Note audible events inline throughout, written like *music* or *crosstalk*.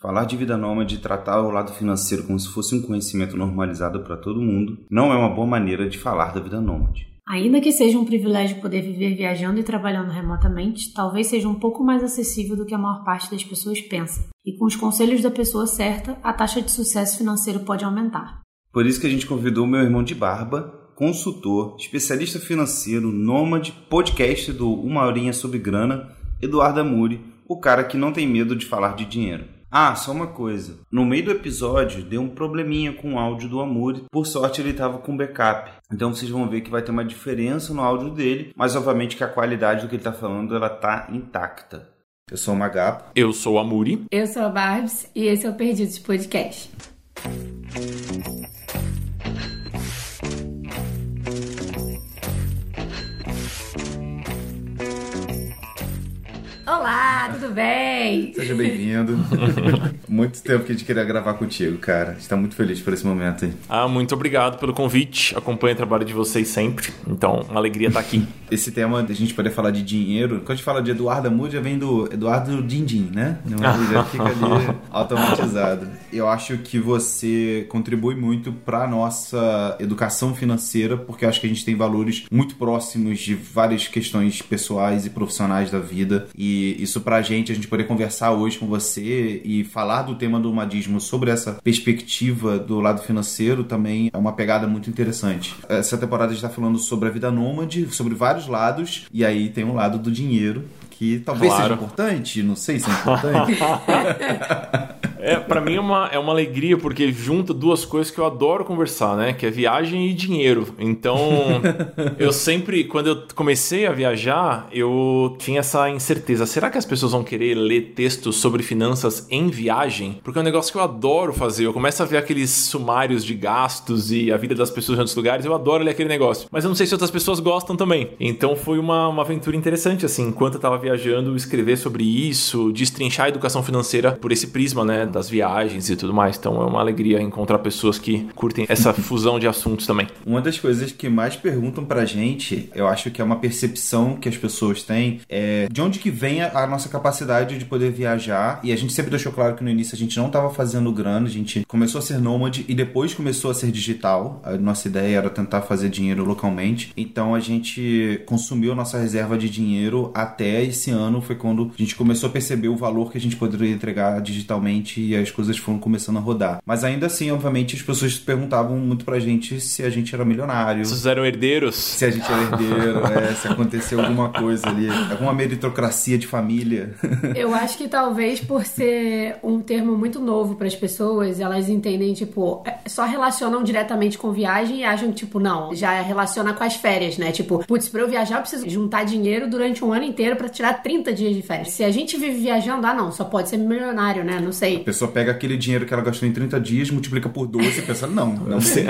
Falar de vida nômade e tratar o lado financeiro como se fosse um conhecimento normalizado para todo mundo não é uma boa maneira de falar da vida nômade. Ainda que seja um privilégio poder viver viajando e trabalhando remotamente, talvez seja um pouco mais acessível do que a maior parte das pessoas pensa. E com os conselhos da pessoa certa, a taxa de sucesso financeiro pode aumentar. Por isso que a gente convidou meu irmão de barba, consultor, especialista financeiro, nômade, podcast do Uma Horinha sobre Grana, Eduardo Amuri, o cara que não tem medo de falar de dinheiro. Ah, só uma coisa. No meio do episódio deu um probleminha com o áudio do Amuri. Por sorte ele estava com backup. Então vocês vão ver que vai ter uma diferença no áudio dele, mas obviamente que a qualidade do que ele está falando ela tá intacta. Eu sou o Magapo. Eu sou o Amuri. Eu sou a Barbs e esse é o Perdidos Podcast. Olá, tudo bem? Seja bem-vindo. *laughs* muito tempo que a gente queria gravar contigo, cara. A gente tá muito feliz por esse momento aí. Ah, muito obrigado pelo convite. Acompanho o trabalho de vocês sempre. Então, uma alegria estar aqui. *laughs* esse tema da gente poder falar de dinheiro, quando a gente fala de Eduardo Amor, já vem do Eduardo Dindim, né? Já *laughs* fica ali automatizado. Eu acho que você contribui muito para nossa educação financeira, porque eu acho que a gente tem valores muito próximos de várias questões pessoais e profissionais da vida. E isso pra gente, a gente poder conversar hoje com você e falar do tema do madismo sobre essa perspectiva do lado financeiro também é uma pegada muito interessante. Essa temporada a gente tá falando sobre a vida nômade, sobre vários lados, e aí tem um lado do dinheiro, que talvez claro. seja importante, não sei se é importante. *laughs* É, para mim é uma, é uma alegria porque junta duas coisas que eu adoro conversar, né? Que é viagem e dinheiro. Então, *laughs* eu sempre, quando eu comecei a viajar, eu tinha essa incerteza. Será que as pessoas vão querer ler textos sobre finanças em viagem? Porque é um negócio que eu adoro fazer. Eu começo a ver aqueles sumários de gastos e a vida das pessoas em outros lugares. Eu adoro ler aquele negócio. Mas eu não sei se outras pessoas gostam também. Então, foi uma, uma aventura interessante, assim. Enquanto eu tava viajando, escrever sobre isso, destrinchar a educação financeira por esse prisma, né? Das viagens e tudo mais. Então é uma alegria encontrar pessoas que curtem essa *laughs* fusão de assuntos também. Uma das coisas que mais perguntam pra gente, eu acho que é uma percepção que as pessoas têm, é de onde que vem a nossa capacidade de poder viajar. E a gente sempre deixou claro que no início a gente não estava fazendo grana, a gente começou a ser nômade e depois começou a ser digital. A nossa ideia era tentar fazer dinheiro localmente. Então a gente consumiu a nossa reserva de dinheiro até esse ano foi quando a gente começou a perceber o valor que a gente poderia entregar digitalmente e as coisas foram começando a rodar. Mas ainda assim, obviamente, as pessoas perguntavam muito pra gente se a gente era milionário. Vocês eram herdeiros? Se a gente era herdeiro, é, se aconteceu alguma coisa ali, alguma meritocracia de família. *laughs* Eu acho que talvez por ser um termo muito novo para as pessoas, elas entendem, tipo, é, só relacionam diretamente com viagem e acham, tipo, não, já relaciona com as férias, né? Tipo, putz, pra eu viajar eu preciso juntar dinheiro durante um ano inteiro para tirar 30 dias de férias. Se a gente vive viajando, ah, não, só pode ser milionário, né? Não sei pessoa pega aquele dinheiro que ela gastou em 30 dias, multiplica por 12 e pensa, não, não sei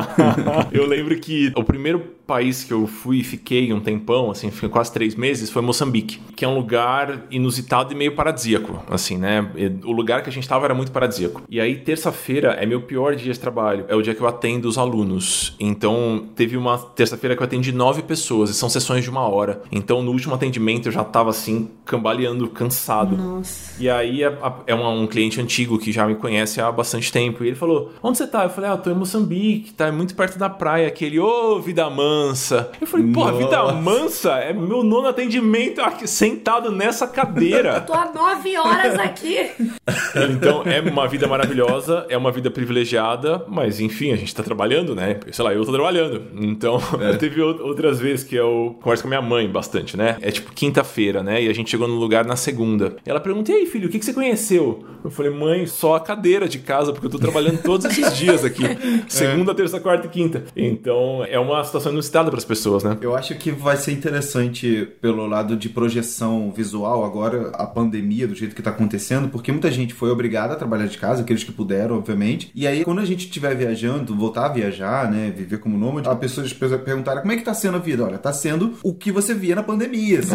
*laughs* Eu lembro que o primeiro país que eu fui e fiquei um tempão, assim, fiquei quase três meses, foi Moçambique, que é um lugar inusitado e meio paradisíaco, assim, né? O lugar que a gente estava era muito paradisíaco. E aí, terça-feira é meu pior dia de trabalho, é o dia que eu atendo os alunos. Então, teve uma terça-feira que eu atendi nove pessoas, e são sessões de uma hora. Então, no último atendimento, eu já tava, assim, cambaleando, cansado. Nossa. E aí, é, é um cliente antigo que já me conhece há bastante tempo, e ele falou, onde você tá? Eu falei, ah, eu tô em Moçambique, tá muito perto da praia. Aquele, ô, oh, vida mansa. Eu falei, pô, vida mansa é meu nono atendimento aqui, sentado nessa cadeira. *laughs* Eu tô há nove horas aqui. *laughs* então, é uma vida maravilhosa, é uma vida privilegiada, mas enfim, a gente tá trabalhando, né? Sei lá, eu tô trabalhando. Então, é. *laughs* teve outras vezes que eu converso com a minha mãe bastante, né? É tipo quinta-feira, né? E a gente chegou no lugar na segunda. E ela pergunta, e aí, filho, o que, que você conheceu? Eu falei, mãe, só a cadeira de casa, porque eu tô trabalhando todos esses *laughs* dias aqui. Segunda, é. terça, quarta e quinta. Então, é uma situação inusitada para as pessoas, né? Eu acho que vai ser interessante pelo lado de projeção visual agora, a pandemia, do jeito que tá acontecendo, porque muita gente foi obrigada a trabalhar de casa, aqueles que puderam, obviamente. E aí, quando a gente estiver viajando, voltar a viajar, né, viver como nômade, a pessoa perguntaram como é que tá sendo a vida? Olha, tá sendo o que você via na pandemia, assim.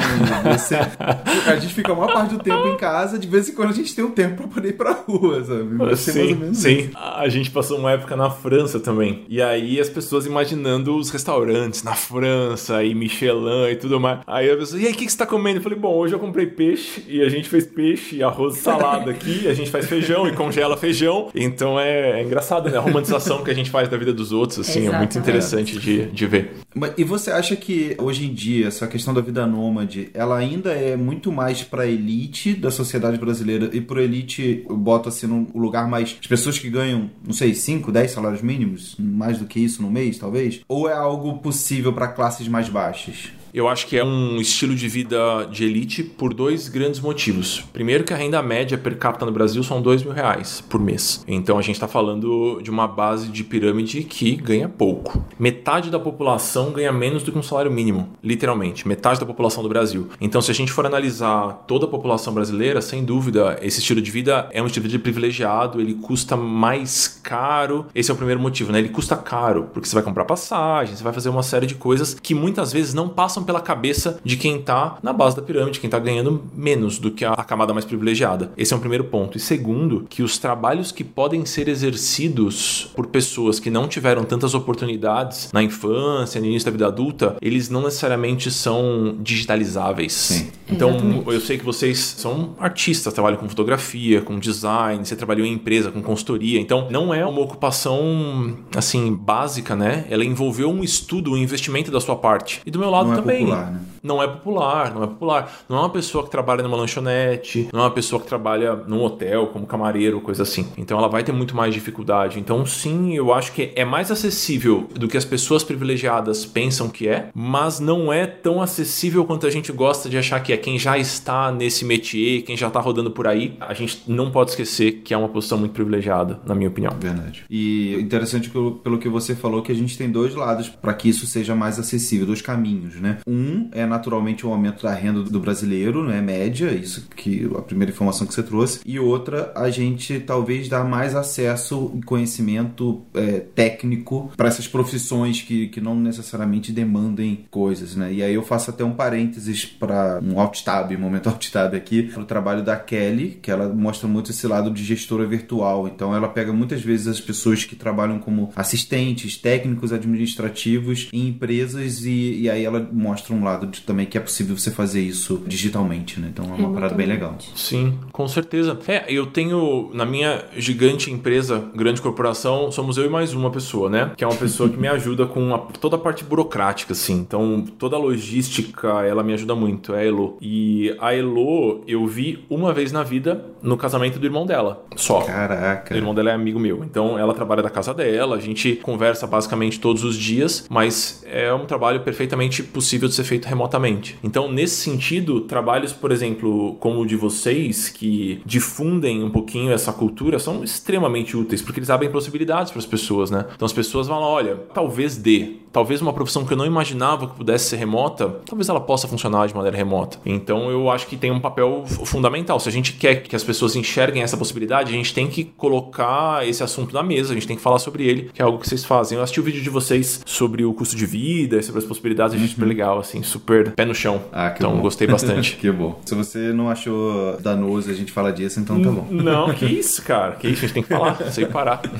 Você... a gente fica a maior parte do tempo em casa, de vez em quando a gente tem um tempo para poder pra rua, sabe? Vai ser sim, mais ou menos sim. isso. A gente passou uma época na França também. E aí as pessoas imaginando os restaurantes na França e Michelin e tudo mais. Aí a pessoa, e aí, o que, que você tá comendo? Eu falei, bom, hoje eu comprei peixe e a gente fez peixe, arroz e salada aqui. A gente faz feijão e congela feijão. Então é, é engraçado, né? A romantização que a gente faz da vida dos outros, assim, é muito interessante de, de ver. Mas- E você acha que hoje em dia essa questão da vida nômade, ela ainda é muito mais pra elite da sociedade brasileira e por elite eu boto assim no lugar mais as pessoas que ganham, não sei, 5, 10 salários mínimos, mais do que isso no mês, talvez? Ou é algo possível pra classes mais baixas? Eu acho que é um estilo de vida de elite por dois grandes motivos. Primeiro que a renda média per capita no Brasil são dois mil reais por mês. Então a gente está falando de uma base de pirâmide que ganha pouco. Metade da população ganha menos do que um salário mínimo, literalmente. Metade da população do Brasil. Então se a gente for analisar toda a população brasileira, sem dúvida, esse estilo de vida é um estilo de vida privilegiado, ele custa mais caro. Esse é o primeiro motivo, né? Ele custa caro, porque você vai comprar passagem, você vai fazer uma série de coisas que muitas vezes não passam pela cabeça de quem tá na base da pirâmide, quem tá ganhando menos do que a camada mais privilegiada. Esse é um primeiro ponto. E segundo, que os trabalhos que podem ser exercidos por pessoas que não tiveram tantas oportunidades na infância, no início da vida adulta, eles não necessariamente são digitalizáveis. Sim. Então, Exatamente. eu sei que vocês são artistas, trabalham com fotografia, com design, você trabalhou em empresa, com consultoria. Então, não é uma ocupação, assim, básica, né? Ela envolveu um estudo, um investimento da sua parte. E do meu lado Não é também. popular, né? Não é popular, não é popular. Não é uma pessoa que trabalha numa lanchonete, não é uma pessoa que trabalha num hotel como camareiro, coisa assim. Então ela vai ter muito mais dificuldade. Então sim, eu acho que é mais acessível do que as pessoas privilegiadas pensam que é, mas não é tão acessível quanto a gente gosta de achar que é. Quem já está nesse métier, quem já está rodando por aí, a gente não pode esquecer que é uma posição muito privilegiada, na minha opinião. Verdade. E interessante pelo, pelo que você falou que a gente tem dois lados para que isso seja mais acessível, dois caminhos, né? Um é naturalmente o aumento da renda do brasileiro, né, média, isso que a primeira informação que você trouxe, e outra a gente talvez dar mais acesso e conhecimento é, técnico para essas profissões que, que não necessariamente demandem coisas, né? E aí eu faço até um parênteses para um alt tab, um momento alt tab aqui, para o trabalho da Kelly, que ela mostra muito esse lado de gestora virtual. Então ela pega muitas vezes as pessoas que trabalham como assistentes, técnicos administrativos em empresas e, e aí ela mostra um lado de, também que é possível você fazer isso digitalmente, né? Então é uma parada bem legal. Sim, com certeza. É, eu tenho na minha gigante empresa, grande corporação, somos eu e mais uma pessoa, né? Que é uma pessoa que me *laughs* ajuda com a- toda a parte burocrática, assim. Então, toda a logística, ela me ajuda muito, é a Elo. E a Elo, eu vi uma vez na vida no casamento do irmão dela, só. Caraca. O irmão dela é amigo meu. Então ela trabalha da casa dela, a gente conversa basicamente todos os dias, mas é um trabalho perfeitamente possível de ser feito remotamente. Então, nesse sentido, trabalhos, por exemplo, como o de vocês, que difundem um pouquinho essa cultura, são extremamente úteis, porque eles abrem possibilidades para as pessoas, né? Então as pessoas vão lá, olha, talvez dê. Talvez uma profissão que eu não imaginava que pudesse ser remota, talvez ela possa funcionar de maneira remota. Então eu acho que tem um papel fu- fundamental. Se a gente quer que as pessoas enxerguem essa possibilidade, a gente tem que colocar esse assunto na mesa, a gente tem que falar sobre ele, que é algo que vocês fazem. Eu assisti o vídeo de vocês sobre o custo de vida, sobre as possibilidades, achei super legal, assim, super pé no chão. Ah, que então bom. gostei bastante. *laughs* que bom. Se você não achou danoso a gente falar disso, então tá bom. Não, que isso, cara. Que isso, a gente tem que falar, *laughs* sei parar. *laughs*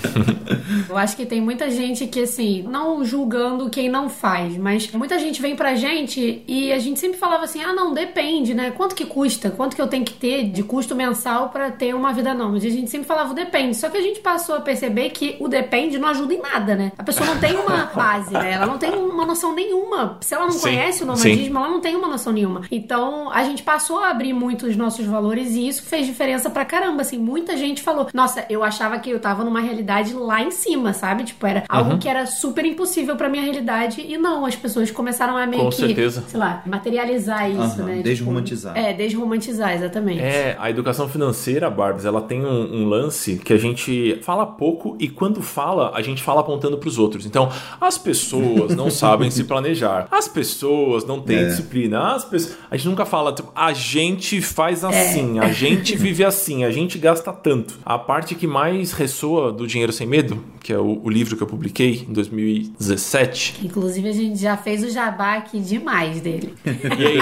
Eu acho que tem muita gente que, assim, não julgando quem não faz, mas muita gente vem pra gente e a gente sempre falava assim: ah, não, depende, né? Quanto que custa? Quanto que eu tenho que ter de custo mensal pra ter uma vida nômade? A gente sempre falava o depende. Só que a gente passou a perceber que o depende não ajuda em nada, né? A pessoa não tem uma base, né? Ela não tem uma noção nenhuma. Se ela não Sim, conhece o nomadismo, ela não tem uma noção nenhuma. Então, a gente passou a abrir muito os nossos valores e isso fez diferença pra caramba, assim. Muita gente falou, nossa, eu achava que eu tava numa realidade lá em cima, sabe? Tipo, era algo Uhum. que era super impossível pra minha realidade e não, as pessoas começaram a meio Com que, certeza. sei lá, materializar isso, Aham, né? Tipo, desromantizar. é, desromantizar, exatamente. É, a educação financeira, Barbs, ela tem um, um lance que a gente fala pouco e quando fala, a gente fala apontando pros outros. Então, as pessoas não sabem se *laughs* planejar. As pessoas não têm É. disciplina. As pessoas... A gente nunca fala, tipo, a gente faz assim, a *laughs* gente vive assim, a gente gasta tanto. A parte que mais ressoa do Dinheiro Sem Medo, que é o, o livro que eu publiquei em 2017, Inclusive, a gente já fez o jabá aqui demais dele. *laughs* E aí?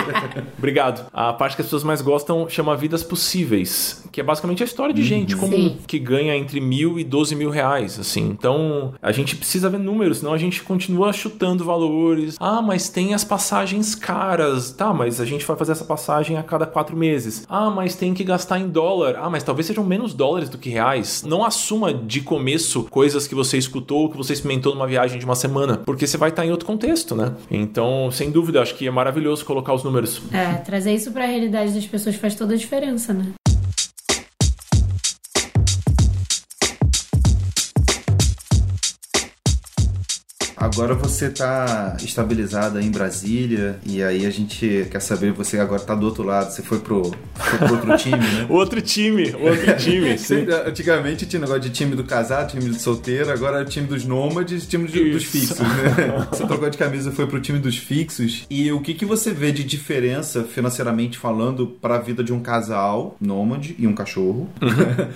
Obrigado. A parte que as pessoas mais gostam chama Vidas Possíveis, que é basicamente a história de Uhum. gente comum Sim. que ganha entre mil e doze mil reais, assim. Então, a gente precisa ver números, senão a gente continua chutando valores. Ah, mas tem as passagens caras. Tá, mas a gente vai fazer essa passagem a cada quatro meses. Ah, mas tem que gastar em dólar. Ah, mas talvez sejam menos dólares do que reais. Não assuma de começo coisas que você escutou, que você experimentou numa viagem de uma semana, porque você vai estar em outro contexto, né? Então, sem dúvida, acho que é maravilhoso colocar os números. É, trazer isso pra realidade das pessoas faz toda a diferença, né? Agora você tá estabilizada em Brasília e aí a gente quer saber, você agora tá do outro lado, você foi pro, foi pro outro time, né? *laughs* Outro time, outro *laughs* time, sim. Antigamente tinha negócio de time do casado, time do solteiro, agora é o time dos nômades, time dos, dos fixos, né? *laughs* Você trocou de camisa foi pro time dos fixos. E o que, que você vê de diferença, financeiramente falando, pra vida de um casal nômade e um cachorro,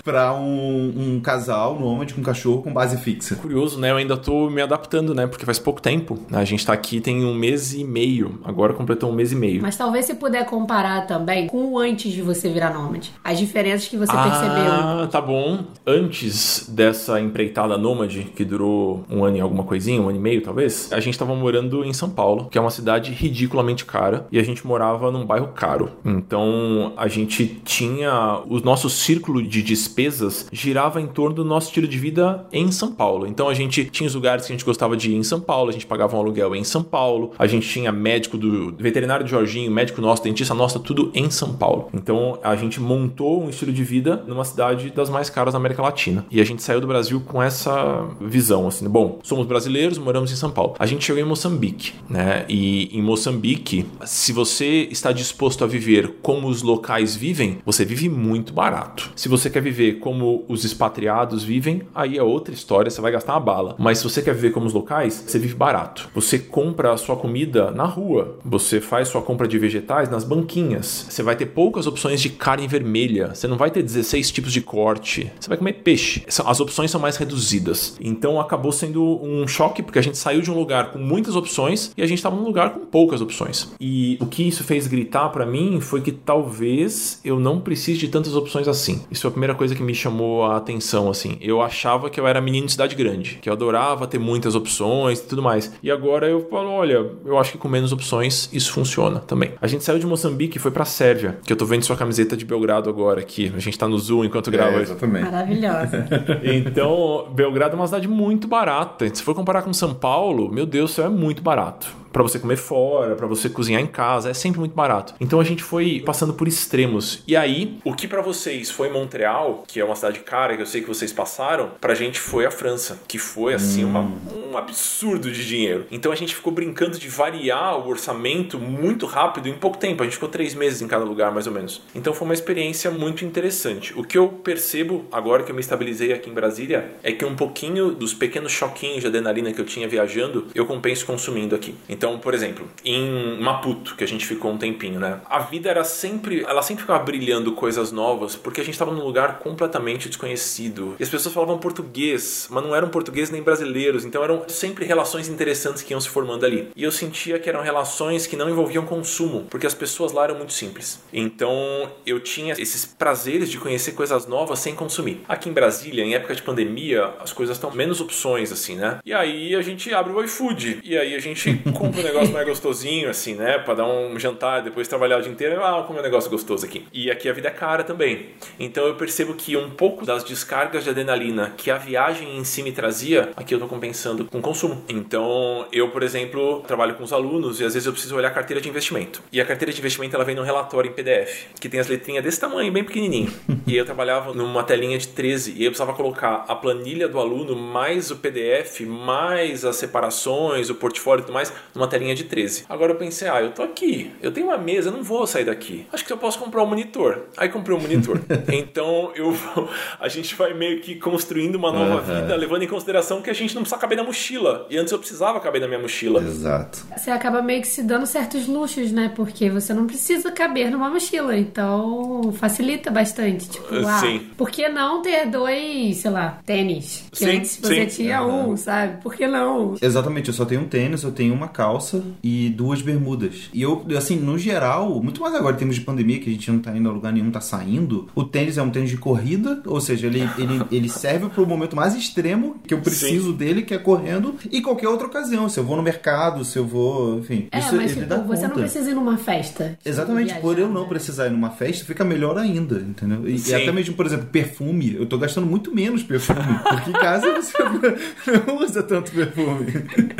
pra um, um casal nômade com cachorro com base fixa? Curioso, né? Eu ainda tô me adaptando, né? Porque faz pouco tempo. A gente tá aqui tem um mês e meio. Agora completou um mês e meio. Mas talvez você puder comparar também com o antes de você virar nômade. As diferenças que você percebeu. Ah, tá bom. Antes dessa empreitada nômade, que durou um ano e alguma coisinha, um ano e meio talvez, a gente tava morando em São Paulo, que é uma cidade ridiculamente cara, e a gente morava num bairro caro. Então a gente tinha. O nosso círculo de despesas girava em torno do nosso estilo de vida em São Paulo. Então a gente tinha os lugares que a gente gostava de ir em São Paulo, a gente pagava um aluguel em São Paulo, a gente tinha médico do veterinário de Jorginho, médico nosso, dentista nossa, tudo em São Paulo. Então a gente montou um estilo de vida numa cidade das mais caras da América Latina. E a gente saiu do Brasil com essa visão, assim, bom, somos brasileiros, moramos em São Paulo. A gente chegou em Moçambique, né? E em Moçambique, se você está disposto a viver como os locais vivem, você vive muito barato. Se você quer viver como os expatriados vivem, aí é outra história, você vai gastar uma bala. Mas se você quer viver como os locais, você vive barato. Você compra a sua comida na rua, você faz sua compra de vegetais nas banquinhas. Você vai ter poucas opções de carne vermelha, você não vai ter 16 tipos de corte. Você vai comer peixe. As opções são mais reduzidas. Então acabou sendo um choque porque a gente saiu de um lugar com muitas opções e a gente estava num lugar com poucas opções. E o que isso fez gritar para mim foi que talvez eu não precise de tantas opções assim. Isso foi a primeira coisa que me chamou a atenção assim. Eu achava que eu era menino de cidade grande, que eu adorava ter muitas opções e tudo mais. E agora eu falo, olha, eu acho que com menos opções isso funciona também. A gente saiu de Moçambique e foi pra Sérvia, que eu tô vendo sua camiseta de Belgrado agora aqui. A gente tá no Zoom enquanto grava É, isso. exatamente. Maravilhosa. *laughs* Então, Belgrado é uma cidade muito barata. Se for comparar com São Paulo, meu Deus, isso é muito barato. Pra você comer fora, pra você cozinhar em casa, é sempre muito barato. Então a gente foi passando por extremos. E aí, o que pra vocês foi Montreal, que é uma cidade cara que eu sei que vocês passaram, pra gente foi a França, que foi assim uma- um absurdo de dinheiro. Então a gente ficou brincando de variar o orçamento muito rápido em pouco tempo. A gente ficou três meses em cada lugar, mais ou menos. Então foi uma experiência muito interessante. O que eu percebo agora que eu me estabilizei aqui em Brasília é que um pouquinho dos pequenos choquinhos de adrenalina que eu tinha viajando, eu compenso consumindo aqui. Então, por exemplo, em Maputo, que a gente ficou um tempinho, né? A vida era sempre, ela sempre ficava brilhando coisas novas, porque a gente estava num lugar completamente desconhecido. E as pessoas falavam português, mas não eram portugueses nem brasileiros, então eram sempre relações interessantes que iam se formando ali. E eu sentia que eram relações que não envolviam consumo, porque as pessoas lá eram muito simples. Então, eu tinha esses prazeres de conhecer coisas novas sem consumir. Aqui em Brasília, em época de pandemia, as coisas estão menos opções assim, né? E aí a gente abre o iFood, e aí a gente *laughs* compra um negócio mais gostosinho, assim, né? Pra dar um jantar, depois trabalhar o dia inteiro, ah, como é um negócio gostoso aqui. E aqui a vida é cara também. Então eu percebo que um pouco das descargas de adrenalina que a viagem em si me trazia, aqui eu tô compensando com consumo. Então eu, por exemplo, trabalho com os alunos e às vezes eu preciso olhar a carteira de investimento. E a carteira de investimento ela vem num relatório em PDF, que tem as letrinhas desse tamanho, bem pequenininho. e eu trabalhava numa telinha de 13 e eu precisava colocar a planilha do aluno mais o PDF, mais as separações, o portfólio e tudo mais, numa telinha de 13. Agora eu pensei, ah, eu tô aqui, eu tenho uma mesa, eu não vou sair daqui. Acho que eu posso comprar um monitor. Aí comprei um monitor. *laughs* então eu vou- a gente vai meio que construindo uma nova Aham. vida, levando em consideração que a gente não precisa caber na mochila. E antes eu precisava caber na minha mochila. Exato. Você acaba meio que se dando certos luxos, né? Porque você não precisa caber numa mochila. Então, facilita bastante. Tipo, ah, Sim. por que não ter dois, sei lá, tênis? Que Sim, antes você sim. tinha Aham. um, sabe? Por que não? Exatamente, eu só tenho um tênis, eu tenho uma calça calça e duas bermudas. E eu, assim, no geral, muito mais agora em termos de pandemia, que a gente não tá indo a lugar nenhum, tá saindo, o tênis é um tênis de corrida, ou seja, ele, ele, *laughs* ele serve pro momento mais extremo que eu preciso Sim. dele, que é correndo, e qualquer outra ocasião. Se eu vou no mercado, se eu vou, enfim. É, isso, mas tipo, você conta. não precisa ir numa festa. Exatamente, viajar, por eu não né? precisar ir numa festa, fica melhor ainda, entendeu? E, e, até mesmo, por exemplo, perfume, eu tô gastando muito menos perfume, porque em casa você *laughs* não usa tanto perfume.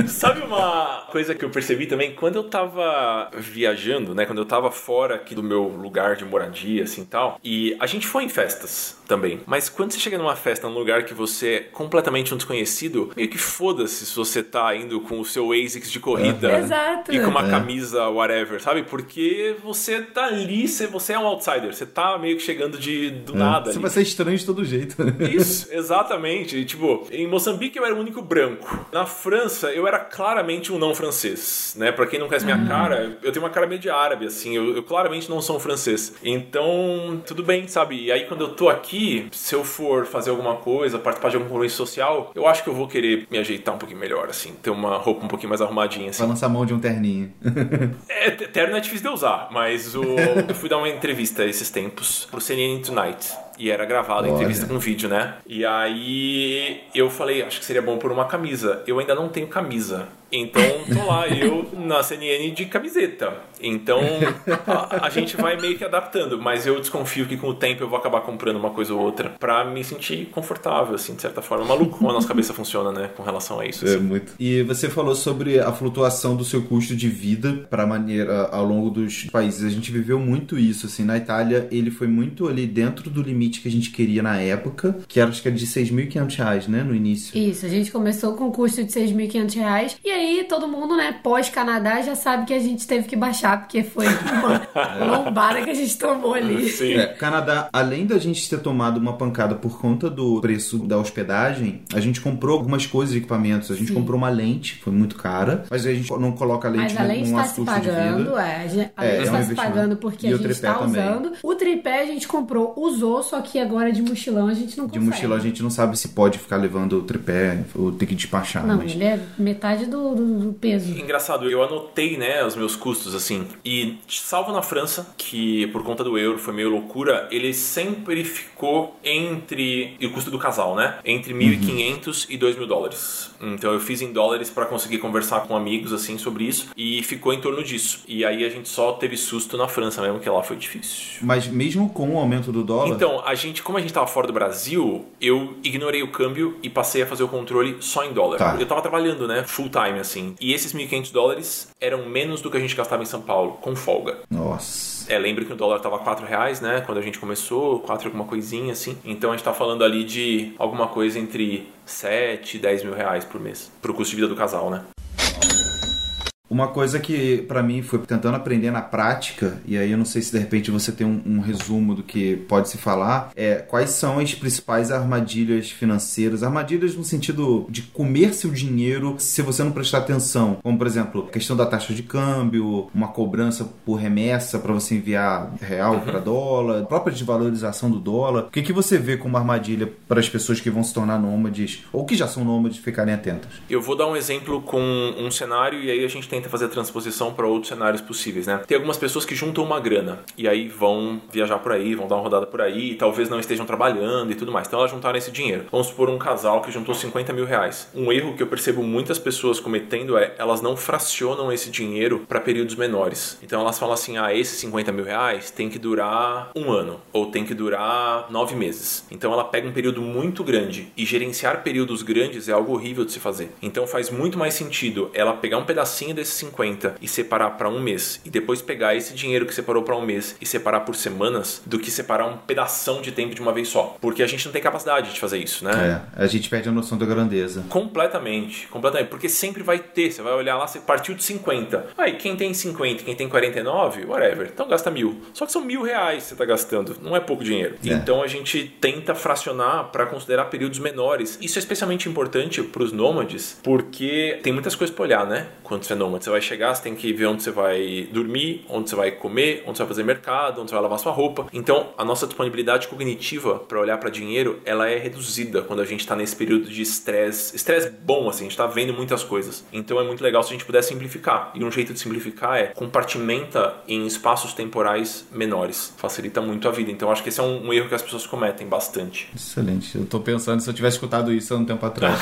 Sabe uma coisa que eu percebi também? Quando eu tava viajando, né, quando eu tava fora aqui do meu lugar de moradia, assim, tal, e a gente foi em festas também, mas quando você chega numa festa, num lugar que você é completamente um desconhecido, meio que foda-se se você tá indo com o seu ASICS de corrida é. Exato. e com uma é. camisa whatever, sabe? Porque você tá ali, você é um outsider, você tá meio que chegando de do é. nada. Você ali. vai ser estranho de todo jeito. Isso, exatamente. tipo, em Moçambique eu era o único branco. Na França eu era claramente um não francês, né? Pra quem não conhece minha uhum. cara, eu tenho uma cara meio de árabe, assim, eu, eu claramente não sou um francês. Então, tudo bem, sabe? E aí quando eu tô aqui, se eu for fazer alguma coisa, participar de algum compromisso social, eu acho que eu vou querer me ajeitar um pouquinho melhor, assim, ter uma roupa um pouquinho mais arrumadinha, assim. Vai lançar mão de um terninho. *laughs* é, terno é difícil de usar, mas o, eu fui dar uma entrevista esses tempos pro CNN Tonight. E era gravado a entrevista com vídeo, né? E aí eu falei, acho que seria bom por uma camisa. Eu ainda não tenho camisa. Então tô lá eu na CNN de camiseta. Então a, a, gente vai meio que adaptando, mas eu desconfio que com o tempo eu vou acabar comprando uma coisa ou outra para me sentir confortável, assim, de certa forma. Maluco como a nossa cabeça funciona, né, com relação a isso. É, assim. É muito. E você falou sobre a flutuação do seu custo de vida para maneira ao longo dos países. A gente viveu muito isso, assim. Na Itália ele foi muito ali dentro do limite que a gente queria na época, que era acho que era de 6.500 reais, né, no início. Isso, a gente começou com o custo de 6.500 reais e aí todo mundo, né, pós-Canadá já sabe que a gente teve que baixar, porque foi uma *laughs* lombada que a gente tomou ali. Sim. É, Canadá, além da gente ter tomado uma pancada por conta do preço da hospedagem, a gente comprou algumas coisas, equipamentos. A gente Sim. comprou uma lente, foi muito cara, mas a gente não coloca a lente mas a lente está se pagando, é, a, gente, a é, lente está é um se pagando porque e a gente está usando. O tripé a gente comprou, usou, só que agora de mochilão a gente não consegue. De mochilão a gente não sabe se pode ficar levando o tripé ou ter que despachar. Não, mas... ele é metade do, do, do, peso. Engraçado, eu anotei, né, os meus custos, assim, e salvo na França, que por conta do euro foi meio loucura, ele sempre ficou entre, e o custo do casal, né, entre 1.500 uhum. e 2 mil dólares. Então eu fiz em dólares para conseguir conversar com amigos, assim, sobre isso, e ficou em torno disso. E aí a gente só teve susto na França mesmo, que lá foi difícil. Mas mesmo com o aumento do dólar... Então, a gente, como a gente tava fora do Brasil, eu ignorei o câmbio e passei a fazer o controle só em dólar. Tá. Eu tava trabalhando, né, full time, assim. E esses 1.500 dólares eram menos do que a gente gastava em São Paulo, com folga. Nossa. É, lembro que o dólar tava 4 reais, né, quando a gente começou, 4 alguma coisinha, assim. Então a gente tá falando ali de alguma coisa entre 7 e 10 mil reais por mês, pro custo de vida do casal, né. Uma coisa que para mim foi tentando aprender na prática, e aí eu não sei se de repente você tem um, um, resumo do que pode se falar, é quais são as principais armadilhas financeiras, armadilhas no sentido de comer seu dinheiro se você não prestar atenção, como por exemplo, a questão da taxa de câmbio, uma cobrança por remessa para você enviar real uhum. para dólar, a própria desvalorização do dólar. O que, que você vê como armadilha para as pessoas que vão se tornar nômades ou que já são nômades ficarem atentas? Eu vou dar um exemplo com um cenário e aí a gente tem tenta fazer a transposição para outros cenários possíveis, né? Tem algumas pessoas que juntam uma grana e aí vão viajar por aí, vão dar uma rodada por aí, e talvez não estejam trabalhando e tudo mais. Então elas juntaram esse dinheiro. Vamos supor um casal que juntou 50 mil reais. Um erro que eu percebo muitas pessoas cometendo é elas não fracionam esse dinheiro para períodos menores. Então elas falam assim: ah, esses 50 mil reais tem que durar um ano ou tem que durar nove meses. Então ela pega um período muito grande e gerenciar períodos grandes é algo horrível de se fazer. Então faz muito mais sentido ela pegar um pedacinho desse 50 e separar para um mês e depois pegar esse dinheiro que separou para um mês e separar por semanas do que separar um pedação de tempo de uma vez só. Porque a gente não tem capacidade de fazer isso, né? É, a gente perde a noção da grandeza. Completamente, completamente. Porque sempre vai ter, você vai olhar lá, você partiu de 50. Aí quem tem 50, quem tem 49, whatever, então gasta mil. Só que são mil reais que você está gastando, não é pouco dinheiro. É. Então a gente tenta fracionar para considerar períodos menores. Isso é especialmente importante para os nômades, porque tem muitas coisas para olhar, né? Quando você é nômade você vai chegar, você tem que ver onde você vai dormir, onde você vai comer, onde você vai fazer mercado, onde você vai lavar sua roupa. Então, a nossa disponibilidade cognitiva para olhar para dinheiro, ela é reduzida quando a gente está nesse período de estresse. Estresse bom, assim, a gente está vendo muitas coisas. Então, é muito legal se a gente puder simplificar. E um jeito de simplificar é compartimenta em espaços temporais menores. Facilita muito a vida. Então, acho que esse é um, um erro que as pessoas cometem bastante. Excelente. Eu tô pensando se eu tivesse escutado isso há um tempo atrás.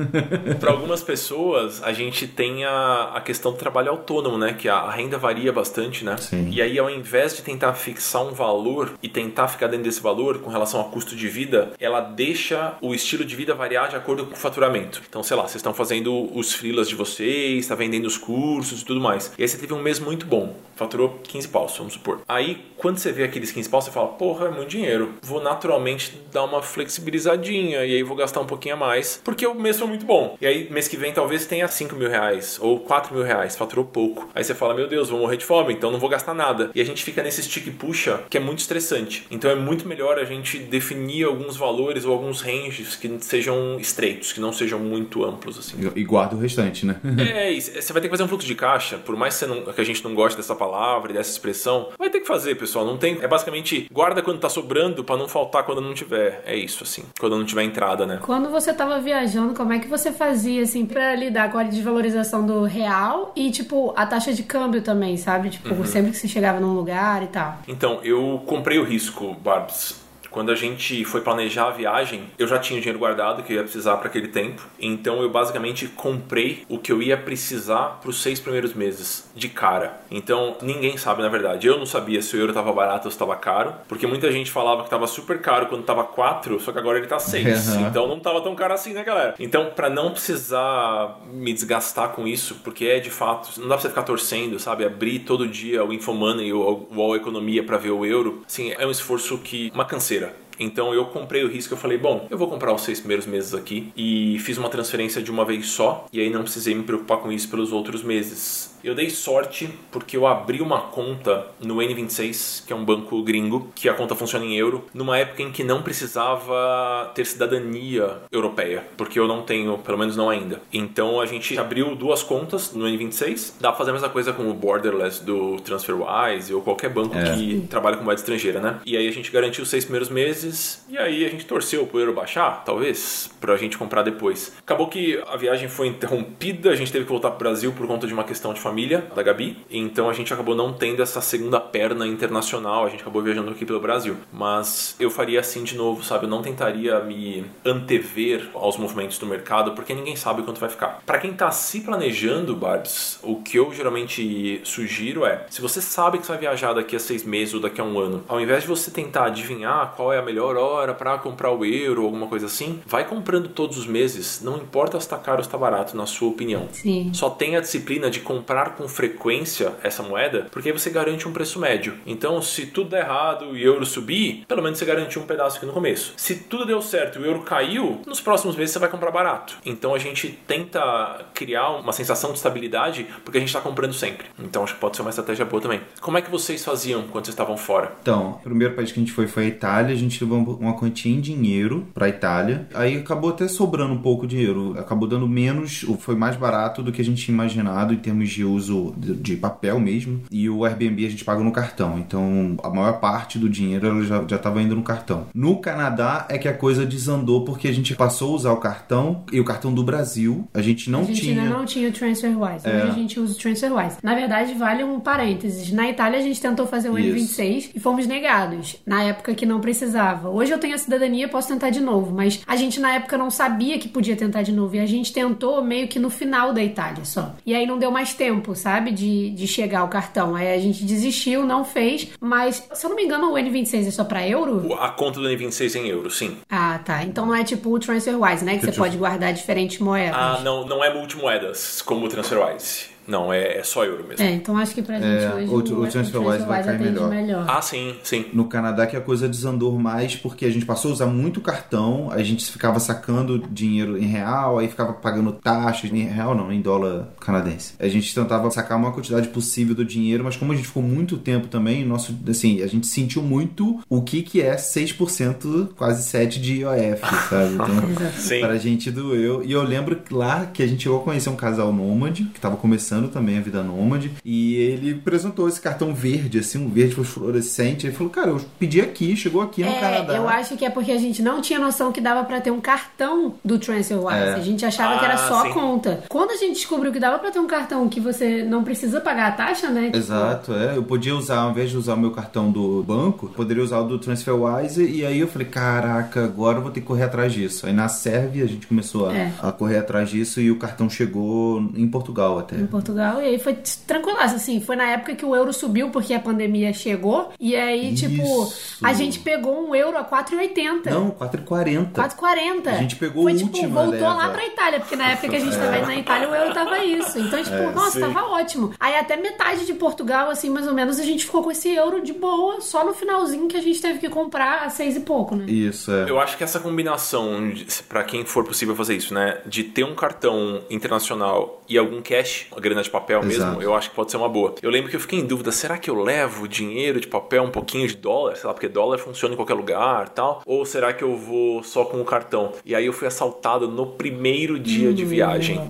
*laughs* para algumas pessoas, a gente tem a, a questão do trabalho autônomo, né? Que a, a renda varia bastante, né? Sim. E aí, ao invés de tentar fixar um valor e tentar ficar dentro desse valor com relação ao custo de vida, ela deixa o estilo de vida variar de acordo com o faturamento. Então, sei lá, vocês estão fazendo os freelas de vocês, está vendendo os cursos e tudo mais. E aí você teve um mês muito bom, faturou 15 paus, vamos supor. Aí, quando você vê aqueles 15 paus, você fala, porra, é muito dinheiro. Vou naturalmente dar uma flexibilizadinha e aí vou gastar um pouquinho a mais, porque o mês foi muito bom. E aí, mês que vem, talvez tenha 5 mil reais ou 4 mil reais, faturou pouco. Aí você fala, meu Deus, vou morrer de fome, então não vou gastar nada. E a gente fica nesse stick puxa que é muito estressante. Então é muito melhor a gente definir alguns valores ou alguns ranges que sejam estreitos, que não sejam muito amplos assim. E guarda o restante, né? *laughs* é, você vai ter que fazer um fluxo de caixa, por mais que, não, que a gente não goste dessa palavra e dessa expressão, vai ter que fazer, pessoal. Não tem, é basicamente guarda quando tá sobrando para não faltar quando não tiver. É isso assim, quando não tiver entrada, né? Quando você tava viajando, como é que você fazia assim para lidar com a desvalorização do real e tipo a taxa de câmbio também, sabe? Tipo, uhum. sempre que você chegava num lugar e tal. Então, eu comprei o risco, Barbs. Quando a gente foi planejar a viagem, eu já tinha o dinheiro guardado que eu ia precisar para aquele tempo. Então eu basicamente comprei o que eu ia precisar para os seis primeiros meses de cara. Então ninguém sabe na verdade. Eu não sabia se o euro estava barato ou se estava caro, porque muita gente falava que estava super caro quando estava 4, só que agora ele está 6. Uhum. Então não estava tão caro assim, né, galera? Então para não precisar me desgastar com isso, porque é de fato, não dá para você ficar torcendo, sabe? Abrir todo dia o Infomoney ou o All Economia para ver o euro, assim, é um esforço que uma canseira então eu comprei o risco, eu falei, bom, eu vou comprar os seis primeiros meses aqui e fiz uma transferência de uma vez só e aí não precisei me preocupar com isso pelos outros meses. Eu dei sorte porque eu abri uma conta no N26, que é um banco gringo, que a conta funciona em euro, numa época em que não precisava ter cidadania europeia, porque eu não tenho, pelo menos não ainda. Então a gente abriu duas contas no N26. Dá pra fazer a mesma coisa com o Borderless do TransferWise ou qualquer banco é. que trabalha com moeda estrangeira, né? E aí a gente garantiu os seis primeiros meses e aí a gente torceu pro euro baixar, talvez, pra gente comprar depois. Acabou que a viagem foi interrompida, a gente teve que voltar pro Brasil por conta de uma questão de família da Gabi, então a gente acabou não tendo essa segunda perna internacional, a gente acabou viajando aqui pelo Brasil. Mas eu faria assim de novo, sabe? Eu não tentaria me antever aos movimentos do mercado, porque ninguém sabe quanto vai ficar. Para quem tá se planejando, Barbs, o que eu geralmente sugiro é: se você sabe que você vai viajar daqui a seis meses ou daqui a um ano, ao invés de você tentar adivinhar qual é a melhor hora para comprar o euro alguma coisa assim, vai comprando todos os meses, não importa se tá caro ou se tá barato, na sua opinião. Sim. Só tenha a disciplina de comprar comprar com frequência essa moeda, porque aí você garante um preço médio. Então, se tudo der errado e o euro subir, pelo menos você garantiu um pedaço aqui no começo. Se tudo deu certo e o euro caiu, nos próximos meses você vai comprar barato. Então a gente tenta criar uma sensação de estabilidade porque a gente está comprando sempre. Então acho que pode ser uma estratégia boa também. Como é que vocês faziam quando vocês estavam fora? Então, o primeiro país que a gente foi foi a Itália. A gente levou uma quantia em dinheiro para a Itália. Aí acabou até sobrando um pouco de dinheiro. Acabou dando menos, foi mais barato do que a gente tinha imaginado em termos de uso de, papel mesmo. E o Airbnb a gente paga no cartão. Então a maior parte do dinheiro já, já tava indo no cartão. No Canadá é que a coisa desandou porque a gente passou a usar o cartão e o cartão do Brasil. A gente não tinha. A gente tinha... ainda não tinha o TransferWise. É. Hoje a gente usa o TransferWise. Na verdade, vale um parênteses. Na Itália a gente tentou fazer o N26 e fomos negados. Na época que não precisava. Hoje eu tenho a cidadania, posso tentar de novo. Mas a gente na época não sabia que podia tentar de novo. E a gente tentou meio que no final da Itália só. E aí não deu mais tempo tempo, sabe? De, de chegar o cartão. Aí a gente desistiu, não fez. Mas, se eu não me engano, o N26 é só pra euro? A conta do N26 é em euro, sim. Ah, tá. Então não é tipo o TransferWise, né? Que você pode guardar diferentes moedas. Ah, não, não é multimoedas como o TransferWise. Não, é, é só euro mesmo. É, então acho que pra gente é, hoje o, o, TransferWise vai cair melhor. melhor. Ah, sim, sim. No Canadá que a coisa desandou mais porque a gente passou a usar muito cartão, a gente ficava sacando dinheiro em real, aí ficava pagando taxas em real não, em dólar canadense. A gente tentava sacar uma quantidade possível do dinheiro, mas como a gente ficou muito tempo também, nosso, assim, a gente sentiu muito o que que é 6%, quase 7 de IOF, *laughs* sabe? Então, sim. para a gente doeu. E eu lembro lá que a gente chegou a conhecer um casal nômade que estava começando começando também a vida nômade. E ele apresentou esse cartão verde, assim, um verde fluorescente. Ele falou, cara, eu pedi aqui, chegou aqui no É, Canadá. eu acho que é porque a gente não tinha noção que dava pra ter um cartão do TransferWise. É. A gente achava que era Ah, só sim. a conta. Quando a gente descobriu que dava pra ter um cartão que você não precisa pagar a taxa, né? Tipo, Exato, é. Eu podia usar, ao invés de usar o meu cartão do banco, poderia usar o do TransferWise. E aí eu falei, caraca, agora eu vou ter que correr atrás disso. Aí na Sérvia a gente começou a, É. a correr atrás disso e o cartão chegou em Portugal até. em Portugal, e aí foi tranquilaço, assim, foi na época que o euro subiu porque a pandemia chegou, e aí, tipo, Isso. a gente pegou um euro a 4,80. Não, 4,40. 4,40. A gente pegou Foi a tipo, última voltou leva. lá pra Itália, porque na época que a gente tava indo na Itália, o euro tava isso. Então, tipo, nossa, sim. tava ótimo. Aí até metade de Portugal, assim, mais ou menos, a gente ficou com esse euro de boa, só no finalzinho que a gente teve que comprar a seis e pouco, né? Isso, é. Eu acho que essa combinação, pra quem for possível fazer isso, né? De ter um cartão internacional e algum cash, grana de papel mesmo, Exato. eu acho que pode ser uma boa. Eu lembro que eu fiquei em dúvida, será que eu levo dinheiro de papel, um pouquinho de dólar? Sei lá, porque dólar funciona em qualquer lugar tal. Ou será que eu vou só com o cartão? E aí eu fui assaltado no primeiro dia de viagem.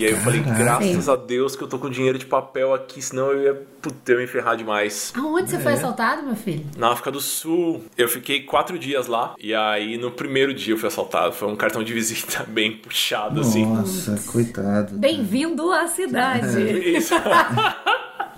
E aí eu falei, graças a Deus que eu tô com dinheiro de papel aqui, senão eu ia, puta, eu ia me ferrar demais. Aonde você É. foi assaltado, meu filho? Na África do Sul, eu fiquei quatro dias lá. E aí, no primeiro dia, eu fui assaltado. Foi um cartão de visita *laughs* bem puxado, assim. Nossa, coitado. Bem-vindo à cidade. *laughs* Isso.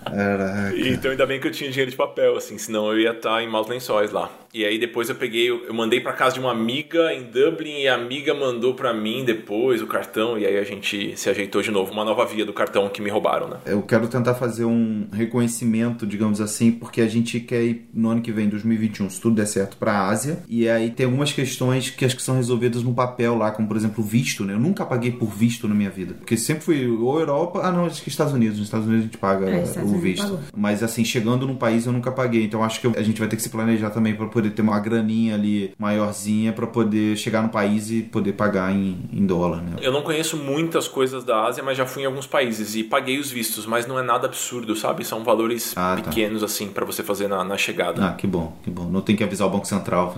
Caraca. então, ainda bem que eu tinha dinheiro de papel, assim, senão eu ia estar em maus lençóis lá. E aí, depois eu peguei, eu mandei pra casa de uma amiga em Dublin e a amiga mandou pra mim depois o cartão. E aí a gente se ajeitou de novo. Uma nova via do cartão que me roubaram, né? Eu quero tentar fazer um reconhecimento, digamos assim, porque a gente quer ir no ano que vem, 2021, se tudo der certo, pra Ásia. E aí tem algumas questões que acho que são resolvidas no papel lá, como por exemplo o visto, né? Eu nunca paguei por visto na minha vida. Porque sempre fui ou Europa, ah não, acho que Estados Unidos. Nos Estados Unidos a gente paga É, o visto. Mas assim, chegando num país eu nunca paguei. Então acho que a gente vai ter que se planejar também pra poder ter uma graninha ali maiorzinha pra poder chegar no país e poder pagar em, em dólar, né? Eu não conheço muitas coisas da Ásia, mas já fui em alguns países e paguei os vistos, mas não é nada absurdo, sabe? São valores Ah, tá. pequenos, assim, pra você fazer na, na chegada. Ah, que bom, que bom. Não tem que avisar o Banco Central.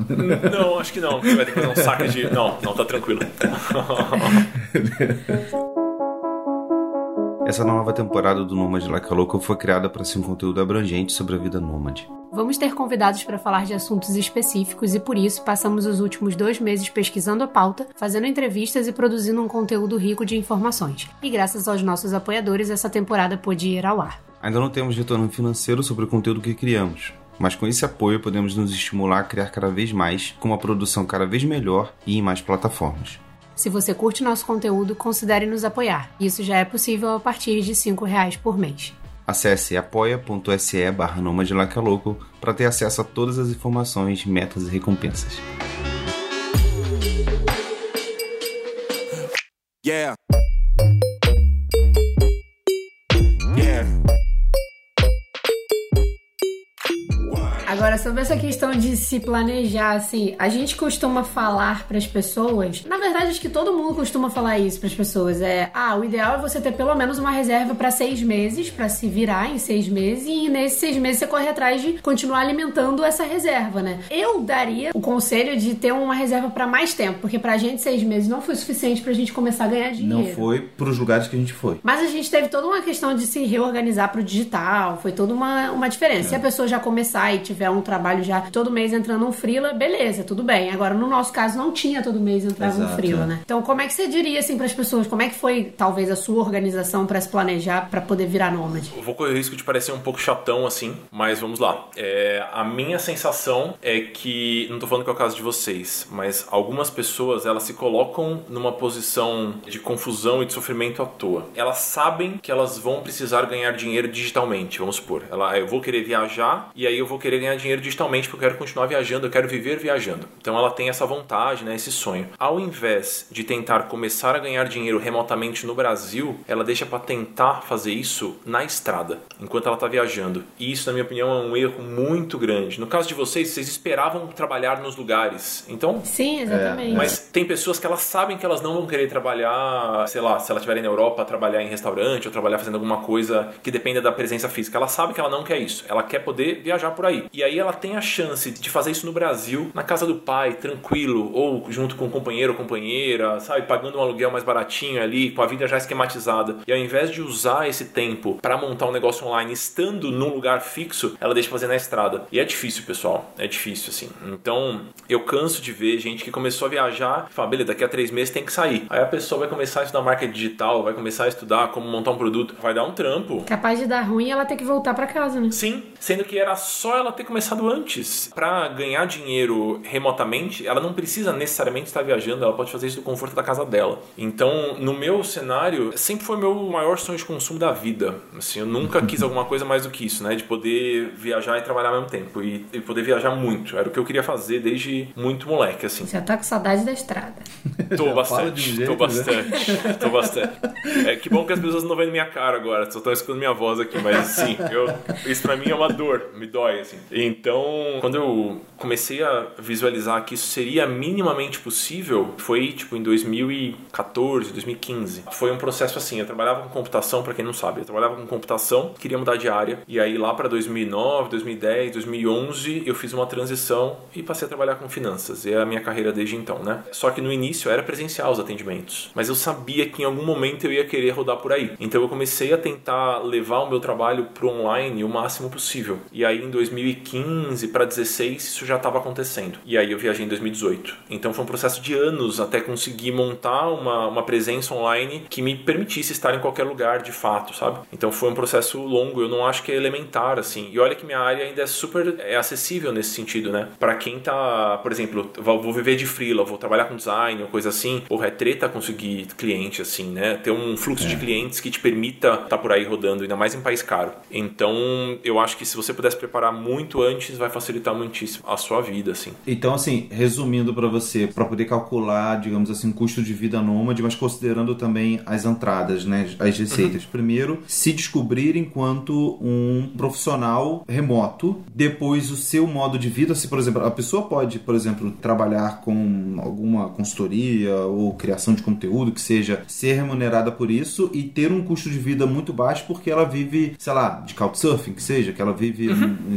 Não, acho que não. Você vai ter que fazer um saque de. *laughs* Não, não, tá tranquilo. *laughs* Essa nova temporada do Nômade Like a Louca foi criada para ser um conteúdo abrangente sobre a vida nômade. Vamos ter convidados para falar de assuntos específicos e por isso passamos os últimos dois meses pesquisando a pauta, fazendo entrevistas e produzindo um conteúdo rico de informações. E graças aos nossos apoiadores, essa temporada pôde ir ao ar. Ainda não temos retorno financeiro sobre o conteúdo que criamos, mas com esse apoio podemos nos estimular a criar cada vez mais, com uma produção cada vez melhor e em mais plataformas. Se você curte nosso conteúdo, considere nos apoiar. Isso já é possível a partir de 5 reais por mês. Acesse apoia.se barra Louco para ter acesso a todas as informações, metas e recompensas. Yeah. Agora, sobre essa questão de se planejar, assim, a gente costuma falar para as pessoas. Na verdade, acho que todo mundo costuma falar isso para as pessoas. É, ah, o ideal é você ter pelo menos uma reserva para seis meses, para se virar em seis meses, e nesses seis meses você corre atrás de continuar alimentando essa reserva, né? Eu daria o conselho de ter uma reserva para mais tempo, porque pra gente seis meses não foi suficiente pra gente começar a ganhar dinheiro. Não foi para os lugares que a gente foi. Mas a gente teve toda uma questão de se reorganizar pro digital, foi toda uma, uma diferença. Se a pessoa já começar e tiver um trabalho já todo mês entrando um freela, beleza, tudo bem. Agora, no nosso caso, não tinha todo mês entrava um Exato, freela, é. né? Então, como é que você diria, assim, pras pessoas? Como é que foi, talvez, a sua organização pra se planejar pra poder virar nômade? Eu vou correr o risco de parecer um pouco chatão assim, mas vamos lá. É, a minha sensação é que, não tô falando que é o caso de vocês, mas algumas pessoas elas se colocam numa posição de confusão e de sofrimento à toa. Elas sabem que elas vão precisar ganhar dinheiro digitalmente, vamos supor. Ela, eu vou querer viajar e aí eu vou querer ganhar dinheiro digitalmente porque eu quero continuar viajando, eu quero viver viajando. Então ela tem essa vontade, né, esse sonho. Ao invés de tentar começar a ganhar dinheiro remotamente no Brasil, ela deixa para tentar fazer isso na estrada, enquanto ela tá viajando. E isso, na minha opinião, é um erro muito grande. No caso de vocês, vocês esperavam trabalhar nos lugares. Então, Sim, exatamente. mas tem pessoas que elas sabem que elas não vão querer trabalhar, sei lá, se ela estiver na Europa, trabalhar em restaurante ou trabalhar fazendo alguma coisa que dependa da presença física. Ela sabe que ela não quer isso. Ela quer poder viajar por aí. E aí ela tem a chance de fazer isso no Brasil, na casa do pai, tranquilo, ou junto com um companheiro ou companheira, sabe, pagando um aluguel mais baratinho ali, com a vida já esquematizada. E ao invés de usar esse tempo para montar um negócio online estando num lugar fixo, ela deixa fazer na estrada. E é difícil, pessoal. É difícil, assim. Então, eu canso de ver gente que começou a viajar e fala, beleza, daqui a três meses tem que sair. Aí a pessoa vai começar a estudar marketing digital, vai começar a estudar como montar um produto, vai dar um trampo. Capaz de dar ruim ela ter que voltar para casa, né? Sim, sendo que era só ela ter começado antes. Para ganhar dinheiro remotamente, ela não precisa necessariamente estar viajando, ela pode fazer isso do conforto da casa dela. Então, no meu cenário, sempre foi meu maior sonho de consumo da vida. Assim, eu nunca quis alguma coisa mais do que isso, né? De poder viajar e trabalhar ao mesmo tempo. E, e poder viajar muito. Era o que eu queria fazer desde muito moleque, assim. Você tá com saudade da estrada. Tô bastante, jeito, tô bastante, tô bastante. É que bom que as pessoas não vendo minha cara agora, só estão escutando minha voz aqui, mas sim, eu, isso pra mim é uma dor, me dói, assim. Então, quando eu comecei a visualizar que isso seria minimamente possível, foi tipo em 2014, 2015. Foi um processo assim, eu trabalhava com computação, pra quem não sabe, eu trabalhava com computação, queria mudar de área, e aí lá pra 2009, 2010, 2011, eu fiz uma transição e passei a trabalhar com finanças. É a minha carreira desde então, né? Só que no início era presencial os atendimentos, mas eu sabia que em algum momento eu ia querer rodar por aí. Então eu comecei a tentar levar o meu trabalho pro online o máximo possível. E aí em 2015 para 16 isso já estava acontecendo. E aí eu viajei em 2018. Então foi um processo de anos até conseguir montar uma, uma presença online que me permitisse estar em qualquer lugar de fato, sabe? Então foi um processo longo, eu não acho que é elementar assim. E olha que minha área ainda é super é acessível nesse sentido, né? Para quem tá, por exemplo, vou viver de freela, vou trabalhar com design ou coisa assim, porra, é treta conseguir cliente assim, né? Ter um fluxo de clientes que te permita estar tá por aí rodando, ainda mais em país caro. Então, eu acho que se você pudesse preparar muito antes, vai facilitar muitíssimo a sua vida, assim. Então, assim, resumindo pra você, pra poder calcular, digamos assim, custo de vida nômade, mas considerando também as entradas, né, as receitas. Primeiro, se descobrir enquanto um profissional remoto. Depois, o seu modo de vida, se, por exemplo, a pessoa pode, por exemplo, trabalhar com alguma consultoria ou criação de conteúdo que seja ser remunerada por isso e ter um custo de vida muito baixo porque ela vive, sei lá, de couchsurfing, que seja, que ela vive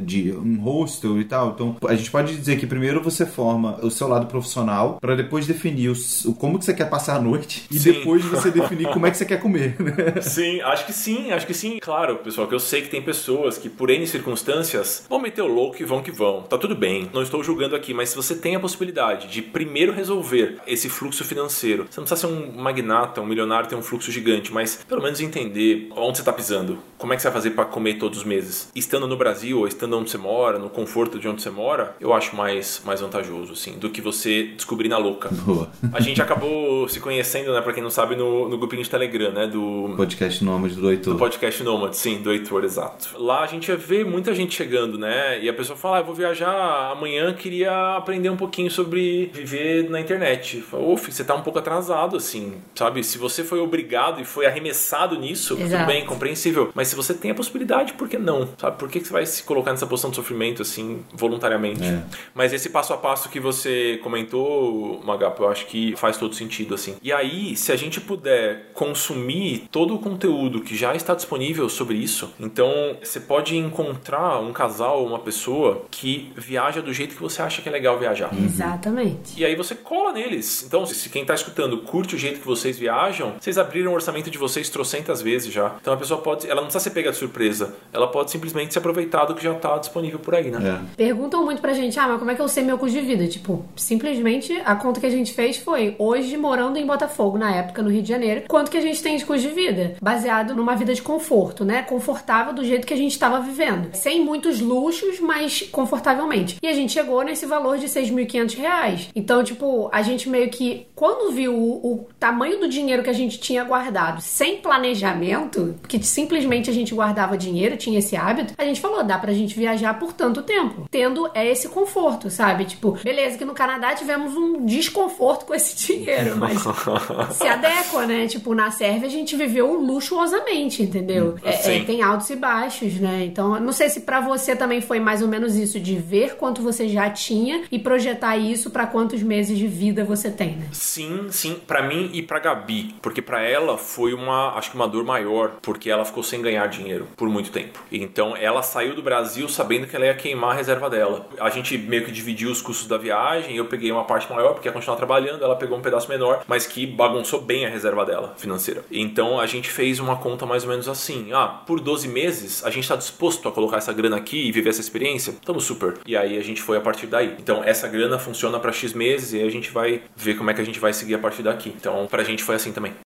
de um hostel e tal. Então, a gente pode dizer que primeiro você forma o seu lado profissional para depois definir o como que você quer passar a noite *laughs* e Sim. depois você definir como é que você quer comer, né? *laughs* Sim, acho que sim, acho que sim. Claro, pessoal, que eu sei que tem pessoas que, por N circunstâncias, vão meter o louco e vão que vão. Tá tudo bem, não estou julgando aqui, mas se você tem a possibilidade de primeiro resolver esse fluxo financeiro, você não precisa ser um magnata, um milionário, ter um fluxo gigante, mas pelo menos entender onde você está pisando, como é que você vai fazer para comer todos os meses. Estando no Brasil ou estando onde você mora, no conforto de onde você mora, eu acho mais, mais vantajoso, assim, do que você descobrir na louca. Boa. A gente acabou se conhecendo, né, pra quem não sabe, no, no grupinho de Telegram, né, do, Podcast Nômade do Heitor. do podcast Nomad, sim, do Heitor, exato. Lá a gente vê muita gente chegando, né? E a pessoa fala, ah, eu vou viajar amanhã, queria aprender um pouquinho sobre viver na internet. Fala, Uf, você tá um pouco atrasado, assim, sabe? Se você foi obrigado e foi arremessado nisso, tudo Exato. bem, compreensível. Mas se você tem a possibilidade, por que não? Sabe? Por que que você vai se colocar nessa posição de sofrimento, assim, voluntariamente? É. Mas esse passo a passo que você comentou, Magapo, eu acho que faz todo sentido, assim. E aí, se a gente puder consumir todo o conteúdo que já está disponível sobre isso, então você pode encontrar um casal, uma pessoa que viaja do jeito que você acha que é legal viajar. Exatamente. E aí você cola neles. Então, se quem tá escutando curte o jeito que vocês viajam, vocês abriram o orçamento de vocês trocentas vezes já. Então a pessoa pode, ela não precisa ser pega de surpresa. Ela pode simplesmente se aproveitar do que já tá disponível por aí, né? É. Perguntam muito pra gente, ah, mas como é que eu sei meu custo de vida? Tipo, simplesmente a conta que a gente fez foi, hoje morando em Botafogo, na época, no Rio de Janeiro, quanto que a gente tem de custo de vida? Baseado numa vida de conforto, né? Confortável do jeito que a gente estava vivendo. Sem muitos luxos, mas confortavelmente. E a gente chegou nesse valor de 6.500 reais. Então, tipo, a gente meio que, quando viu o, o tamanho do dinheiro que a gente tinha guardado sem planejamento, que simplesmente a gente guardava dinheiro, tinha esse hábito, a gente falou, dá pra gente viajar por tanto tempo, tendo é esse conforto, sabe? Tipo, beleza que no Canadá tivemos um desconforto com esse *laughs* dinheiro, mas *laughs* se adequa, né? Tipo, na Sérvia a gente viveu luxuosamente, entendeu? É- é, Sim. tem altos e baixos, né? Então, não sei se pra você também foi mais ou menos isso, de ver quanto você já tinha e projetar isso pra quantos meses de vida você tem, né? Sim, sim, Pra mim e pra Gabi, porque pra ela foi uma, acho que uma dor maior, porque ela ficou sem ganhar dinheiro por muito tempo. Então ela saiu do Brasil sabendo que ela ia queimar a reserva dela. A gente meio que dividiu os custos da viagem, eu peguei uma parte maior porque ia continuar trabalhando, ela pegou um pedaço menor, mas que bagunçou bem a reserva dela financeira. Então a gente fez uma conta mais ou menos assim: ah, por 12 meses a gente está disposto a colocar essa grana aqui e viver essa experiência? Tamo super. E aí a gente foi a partir daí. Então essa grana funciona para X meses e aí a gente vai ver como é que a gente vai seguir a partir daqui. Então pra gente foi assim também.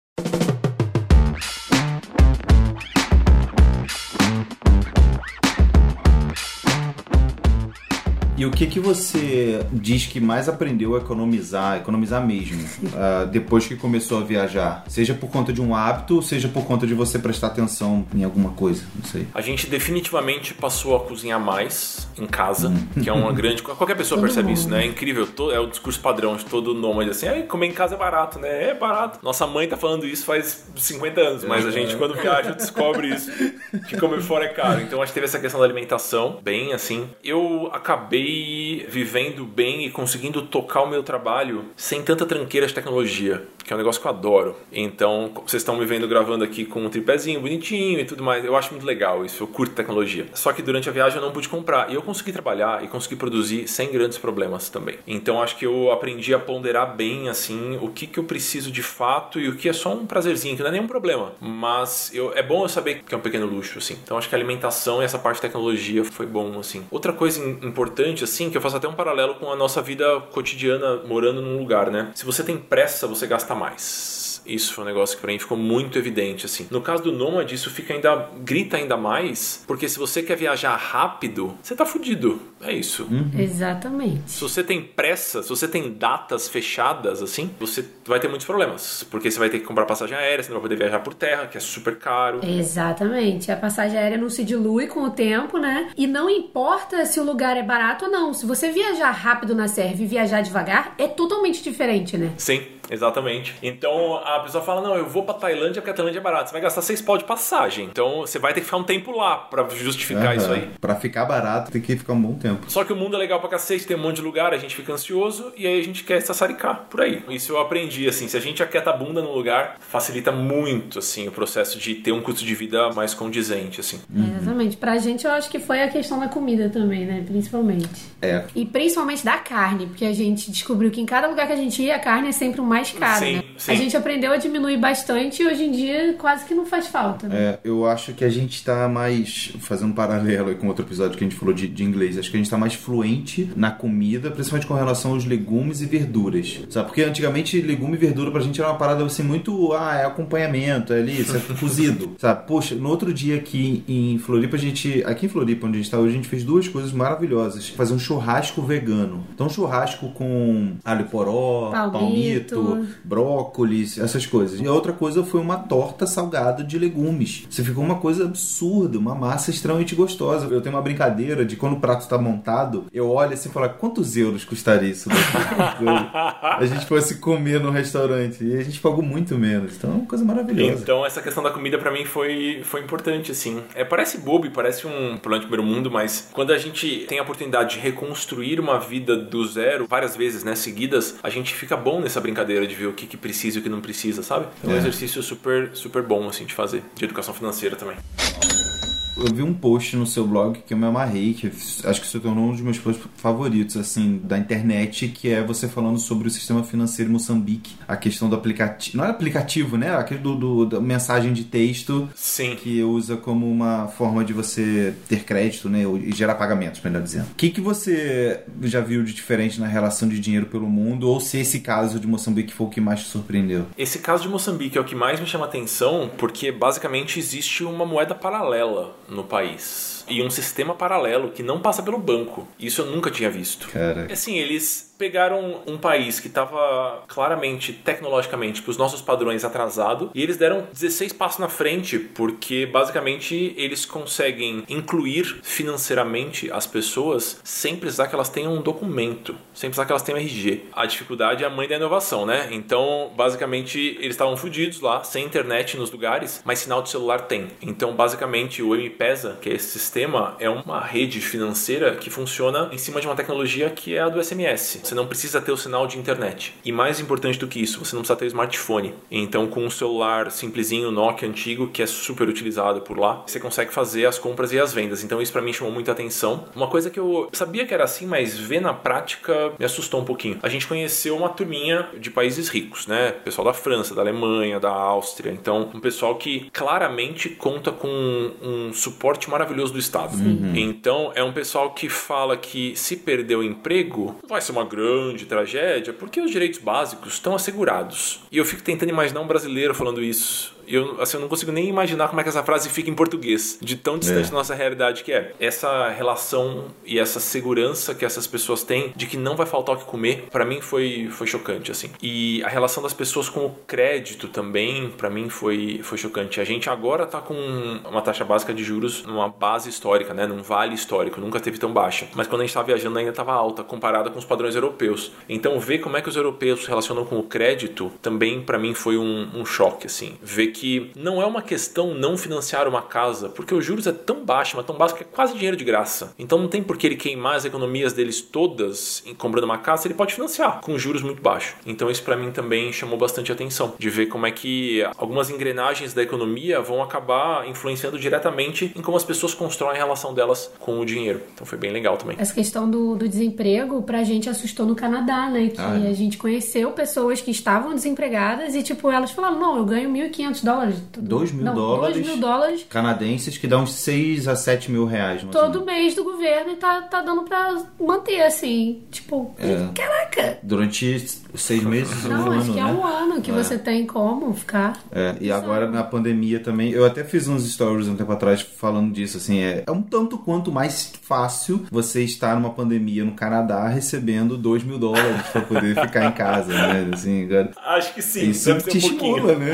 E o que que você diz que mais aprendeu a economizar, economizar mesmo, uh, *laughs* depois que começou a viajar? Seja por conta de um hábito, seja por conta de você prestar atenção em alguma coisa, não sei. A gente definitivamente passou a cozinhar mais em casa, que é uma *laughs* grande. Qualquer pessoa percebe isso, né? É incrível. É o discurso padrão de todo nômade assim: ah, comer em casa é barato, né? É barato. Nossa mãe tá falando isso faz 50 anos, mas a gente, quando viaja, *laughs* descobre isso, que comer fora é caro. Então acho que teve essa questão da alimentação, bem assim. Eu acabei vivendo bem e conseguindo tocar o meu trabalho sem tanta tranqueira de tecnologia, que é um negócio que eu adoro. Então, vocês estão me vendo gravando aqui com um tripézinho bonitinho e tudo mais. Eu acho muito legal isso, eu curto tecnologia. Só que durante a viagem eu não pude comprar e eu consegui trabalhar e consegui produzir sem grandes problemas também. Então, acho que eu aprendi a ponderar bem assim o que que eu preciso de fato e o que é só um prazerzinho, que não é nenhum problema. Mas eu, é bom eu saber que é um pequeno luxo assim. Então, acho que a alimentação e essa parte de tecnologia foi bom assim. Outra coisa importante assim, que eu faço até um paralelo com a nossa vida cotidiana morando num lugar, né? Se você tem pressa, você gasta mais. Isso foi um negócio que pra mim ficou muito evidente, assim. No caso do Nomad, isso fica ainda. grita ainda mais, porque se você quer viajar rápido, você tá fudido. É isso. Uhum. Exatamente. Se você tem pressa, se você tem datas fechadas, assim, você vai ter muitos problemas. Porque você vai ter que comprar passagem aérea, você não vai poder viajar por terra, que é super caro. Exatamente. A passagem aérea não se dilui com o tempo, né? E não importa se o lugar é barato ou não. Se você viajar rápido na serve e viajar devagar, é totalmente diferente, né? Sim. Exatamente. Então a pessoa fala: Não, eu vou pra Tailândia porque a Tailândia é barata. Você vai gastar seis pau de passagem. Então você vai ter que ficar um tempo lá pra justificar Aham. isso aí. Pra ficar barato, tem que ficar um bom tempo. Só que o mundo é legal pra cacete, tem um monte de lugar, a gente fica ansioso e aí a gente quer sassaricar por aí. Isso eu aprendi, assim, se a gente aquieta a bunda no lugar, facilita muito, assim, o processo de ter um custo de vida mais condizente, assim. Exatamente. Pra gente, eu acho que foi a questão da comida também, né? Principalmente. É. E principalmente da carne, porque a gente descobriu que em cada lugar que a gente ia, a carne é sempre o mais caro, Sim, né? sim. A gente aprendeu a diminuir bastante e hoje em dia quase que não faz falta, né? É, eu acho que a gente tá mais. Fazendo um paralelo aí com outro episódio que a gente falou de, de inglês. Acho que a gente tá mais fluente na comida, principalmente com relação aos legumes e verduras. Sabe? Porque antigamente legume e verdura pra gente era uma parada assim muito. Ah, é acompanhamento, é ali, isso é *laughs* cozido. Sabe? Poxa, no outro dia aqui em Floripa, a gente. Aqui em Floripa, onde a gente tá hoje, a gente fez duas coisas maravilhosas. Fazer um churrasco vegano. Então, churrasco com alho poró, Palmito. palmito brócolis, essas coisas. E a outra coisa foi uma torta salgada de legumes. Você ficou uma coisa absurda, uma massa extremamente gostosa. Eu tenho uma brincadeira de quando o prato está montado, eu olho assim e falo, quantos euros custaria isso daqui? *laughs* a gente fosse comer no restaurante. E a gente pagou muito menos. Então é uma coisa maravilhosa. Então essa questão da comida pra mim foi, foi importante, assim. É, parece bobo parece um plano de primeiro mundo, mas quando a gente tem a oportunidade de reconstruir uma vida do zero, várias vezes, né, seguidas, a gente fica bom nessa brincadeira de ver o que, que precisa e o que não precisa, sabe? É um É. exercício super, super bom, assim, de fazer. De educação financeira também. Eu vi um post no seu blog que eu me amarrei, que acho que se tornou um dos meus posts favoritos, assim, da internet, que é você falando sobre o sistema financeiro em Moçambique. A questão do aplicativo. Não é aplicativo, né? Aquele do, do- da mensagem de texto Sim. que usa como uma forma de você ter crédito, né? E gerar pagamentos, melhor dizendo. O que, que você já viu de diferente na relação de dinheiro pelo mundo? Ou se esse caso de Moçambique foi o que mais te surpreendeu? Esse caso de Moçambique é o que mais me chama atenção, porque basicamente existe uma moeda paralela no país. E um sistema paralelo que não passa pelo banco. Isso eu nunca tinha visto. Cara. Assim, eles pegaram um país que estava claramente, tecnologicamente, para os nossos padrões atrasado, e eles deram 16 passos na frente, porque basicamente eles conseguem incluir financeiramente as pessoas sem precisar que elas tenham um documento, sem precisar que elas tenham RG. A dificuldade é a mãe da inovação, né? Então, basicamente, eles estavam fudidos lá, sem internet nos lugares, mas sinal de celular tem. Então, basicamente, o M-Pesa, que é esse sistema, é uma rede financeira que funciona em cima de uma tecnologia que é a do SMS. Você não precisa ter o sinal de internet. E mais importante do que isso, você não precisa ter o smartphone. Então, com um celular simplesinho, Nokia antigo, que é super utilizado por lá, você consegue fazer as compras e as vendas. Então, isso para mim chamou muita atenção. Uma coisa que eu sabia que era assim, mas ver na prática me assustou um pouquinho. A gente conheceu uma turminha de países ricos, né? Pessoal da França, da Alemanha, da Áustria. Então, um pessoal que claramente conta com um suporte maravilhoso do Estado. Uhum. Então, é um pessoal que fala que se perder o emprego, vai ser uma grande tragédia, porque os direitos básicos estão assegurados. E eu fico tentando imaginar um brasileiro falando isso eu, assim, eu não consigo nem imaginar como é que essa frase fica em português, de tão distante é. da nossa realidade que é. Essa relação e essa segurança que essas pessoas têm de que não vai faltar o que comer, para mim foi, foi chocante, assim. E a relação das pessoas com o crédito também, para mim foi, foi chocante. A gente agora tá com uma taxa básica de juros numa base histórica, né, num vale histórico, nunca teve tão baixa. Mas quando a gente estava viajando ainda estava alta, comparada com os padrões europeus. Então ver como é que os europeus se relacionam com o crédito também para mim foi um, um choque, assim. Ver que não é uma questão não financiar uma casa, porque os juros é tão baixo, mas tão baixo que é quase dinheiro de graça. Então não tem por que ele queimar as economias deles todas em comprando uma casa, ele pode financiar com juros muito baixos. Então isso para mim também chamou bastante atenção, de ver como é que algumas engrenagens da economia vão acabar influenciando diretamente em como as pessoas constroem a relação delas com o dinheiro. Então foi bem legal também. Essa questão do, do desemprego pra gente assustou no Canadá, né? Que ah, é. a gente conheceu pessoas que estavam desempregadas e tipo, elas falaram, não, eu ganho 1.500 dólares. 2 mil não, dólares. 2 mil dólares. Canadenses que dão uns 6 a 7 mil reais. Todo mês do governo e tá, tá dando pra manter, assim. Tipo, é. caraca. Durante seis meses Não, um acho ano, que é né? um ano que é. você tem como ficar. É, e agora na pandemia também. Eu até fiz uns stories um tempo atrás falando disso, assim. É, é um tanto quanto mais fácil você estar numa pandemia no Canadá recebendo 2 mil dólares pra poder ficar em casa, né? Assim, agora, Acho que sim. Isso te um estimula, né?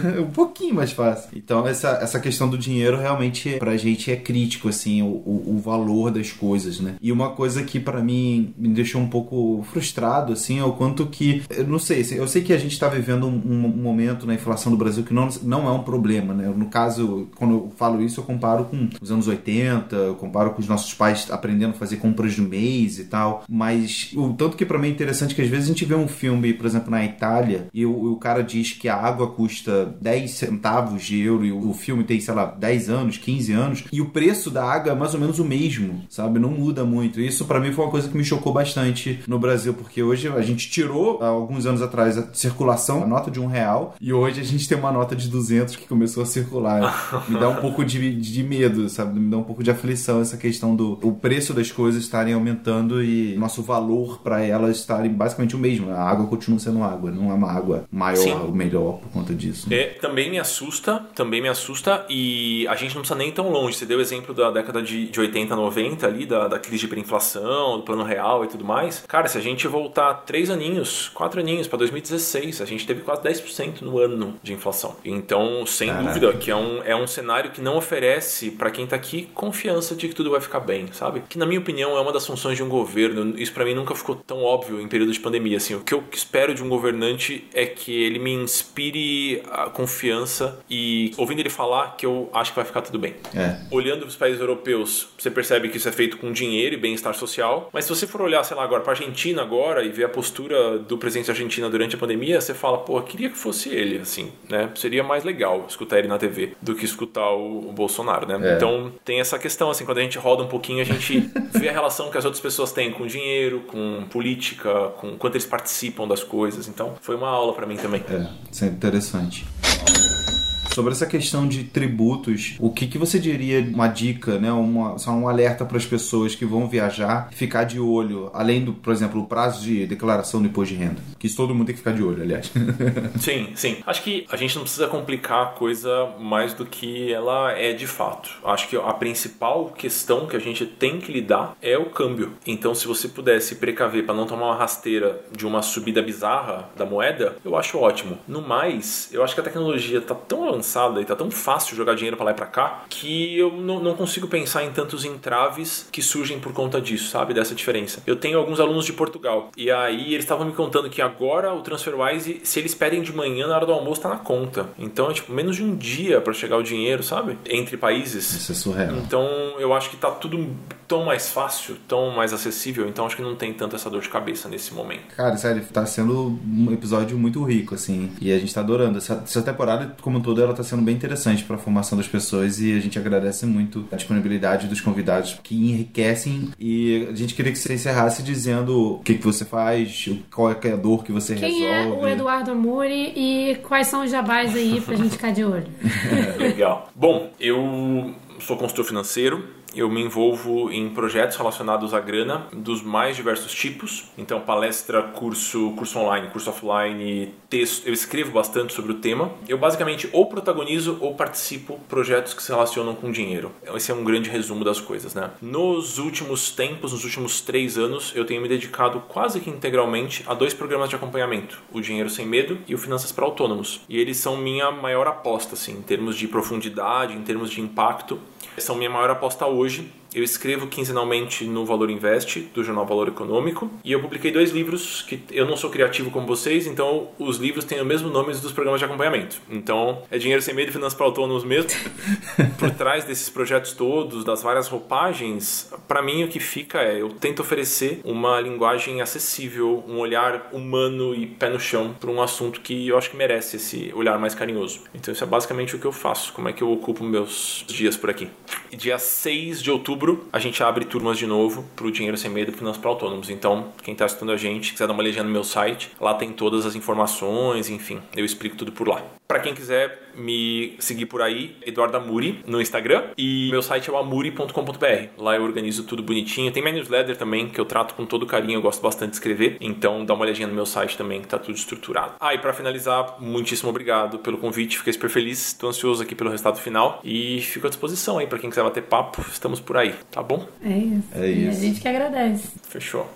*laughs* um pouquinho mais fácil. Então, essa, essa questão do dinheiro realmente pra gente é crítico, assim, o, o, o valor das coisas, né? E uma coisa que para mim me deixou um pouco frustrado, assim, é o quanto que. Eu não sei, assim, eu sei que a gente está vivendo um, um, momento na inflação do Brasil que não, não é um problema, né? No caso, quando eu falo isso, eu comparo com os anos 80, eu comparo com os nossos pais aprendendo a fazer compras do mês e tal. Mas o tanto que para mim é interessante que às vezes a gente vê um filme, por exemplo, na Itália, e o, o cara diz que a água custa 10 centavos de euro e o, filme tem, sei lá, 10 anos, 15 anos, e o preço da água é mais ou menos o mesmo, sabe? Não muda muito. Isso para mim foi uma coisa que me chocou bastante no Brasil, porque hoje a gente tirou, há alguns anos atrás, a circulação, a nota de um real, e hoje a gente tem uma nota de 200 que começou a circular. *laughs* Me dá um pouco de, de medo, sabe? Me dá um pouco de aflição essa questão do o preço das coisas estarem aumentando e nosso valor para elas estarem basicamente o mesmo. A água continua sendo água, não é uma água maior ou melhor por conta disso. É, também me assusta, também me assusta e a gente não precisa nem tão longe. Você deu o exemplo da década de, de 80, 90 ali, da, da crise de hiperinflação, do plano real e tudo mais. Cara, se a gente voltar três aninhos, quatro aninhos para 2016, a gente teve quase 10% no ano de inflação. Então, sem Caraca. dúvida, que é um, é um cenário que não oferece para quem tá aqui confiança de que tudo vai ficar bem, sabe? Que na minha opinião é uma das funções de um governo. Isso para mim nunca ficou tão óbvio em período de pandemia. Assim, o que eu espero de um governante é que ele me inspire a confiança e ouvindo ele falar que eu acho que vai ficar tudo bem. É. Olhando para os países europeus, você percebe que isso é feito com dinheiro e bem-estar social. Mas se você for olhar, sei lá, agora para Argentina agora e ver a postura do presidente da Argentina durante a pandemia, você fala, pô, queria que fosse ele, assim, né? Seria mais legal escutar ele na TV do que escutar o, o Bolsonaro, né? É. Então tem essa questão, assim, quando a gente roda um pouquinho, a gente *laughs* vê a relação que as outras pessoas têm com dinheiro, com política, com quanto eles participam das coisas. Então foi uma aula para mim também. É, isso é interessante. Thank you. Sobre essa questão de tributos, o que, que você diria uma dica, né, uma, só um alerta para as pessoas que vão viajar, ficar de olho, além do, por exemplo, o prazo de declaração do imposto de renda? Que isso todo mundo tem que ficar de olho, aliás. *laughs* sim, sim. Acho que a gente não precisa complicar a coisa mais do que ela é de fato. Acho que a principal questão que a gente tem que lidar é o câmbio. Então, se você pudesse precaver para não tomar uma rasteira de uma subida bizarra da moeda, eu acho ótimo. No mais, eu acho que a tecnologia está tão avançada e tá tão fácil jogar dinheiro para lá e pra cá que eu não, não consigo pensar em tantos entraves que surgem por conta disso, sabe? Dessa diferença. Eu tenho alguns alunos de Portugal e aí eles estavam me contando que agora o TransferWise, se eles pedem de manhã, na hora do almoço tá na conta. Então é tipo menos de um dia para chegar o dinheiro, sabe? Entre países. Isso é surreal. Então eu acho que tá tudo tão mais fácil, tão mais acessível, então acho que não tem tanto essa dor de cabeça nesse momento. Cara, sério, tá sendo um episódio muito rico, assim, e a gente tá adorando. Essa, essa temporada, como um todo, ela tá sendo bem interessante pra formação das pessoas e a gente agradece muito a disponibilidade dos convidados que enriquecem e a gente queria que você encerrasse dizendo o que, que você faz, qual é a dor que você Quem resolve. é o Eduardo Amuri e quais são os jabás aí pra gente ficar de olho? *laughs* Legal. Bom, eu sou consultor financeiro, eu me envolvo em projetos relacionados à grana dos mais diversos tipos. Então, palestra, curso, curso online, curso offline, texto. Eu escrevo bastante sobre o tema. Eu basicamente ou protagonizo ou participo projetos que se relacionam com dinheiro. Esse é um grande resumo das coisas, né? Nos últimos tempos, nos últimos três anos, eu tenho me dedicado quase que integralmente a dois programas de acompanhamento: o Dinheiro Sem Medo e o Finanças para Autônomos. E eles são minha maior aposta, assim, em termos de profundidade, em termos de impacto. São minha maior aposta hoje hoje. Eu escrevo quinzenalmente no Valor Invest, do jornal Valor Econômico, e eu publiquei dois livros que eu não sou criativo como vocês, então os livros têm o mesmo nome dos programas de acompanhamento. Então, é Dinheiro Sem Medo e Finanças para Autônomos mesmo. *laughs* Por trás desses projetos todos, das várias roupagens, para mim o que fica é eu tento oferecer uma linguagem acessível, um olhar humano e pé no chão para um assunto que eu acho que merece esse olhar mais carinhoso. Então, isso é basicamente o que eu faço, como é que eu ocupo meus dias por aqui. E dia 6 de outubro a gente abre turmas de novo para o Dinheiro Sem Medo Finanças para Autônomos. Então, quem está assistindo a gente, quiser dar uma olhadinha no meu site, lá tem todas as informações, enfim, eu explico tudo por lá. Para quem quiser me seguir por aí, Eduardo Amuri no Instagram e meu site é o amuri.com.br. Lá eu organizo tudo bonitinho. Tem minha newsletter também que eu trato com todo carinho, eu gosto bastante de escrever. Então dá uma olhadinha no meu site também que tá tudo estruturado. Ah, e para finalizar, muitíssimo obrigado pelo convite, fiquei super feliz, estou ansioso aqui pelo resultado final e fico à disposição aí para quem quiser bater papo, estamos por aí, tá bom? É isso. É E a isso. gente que agradece. Fechou.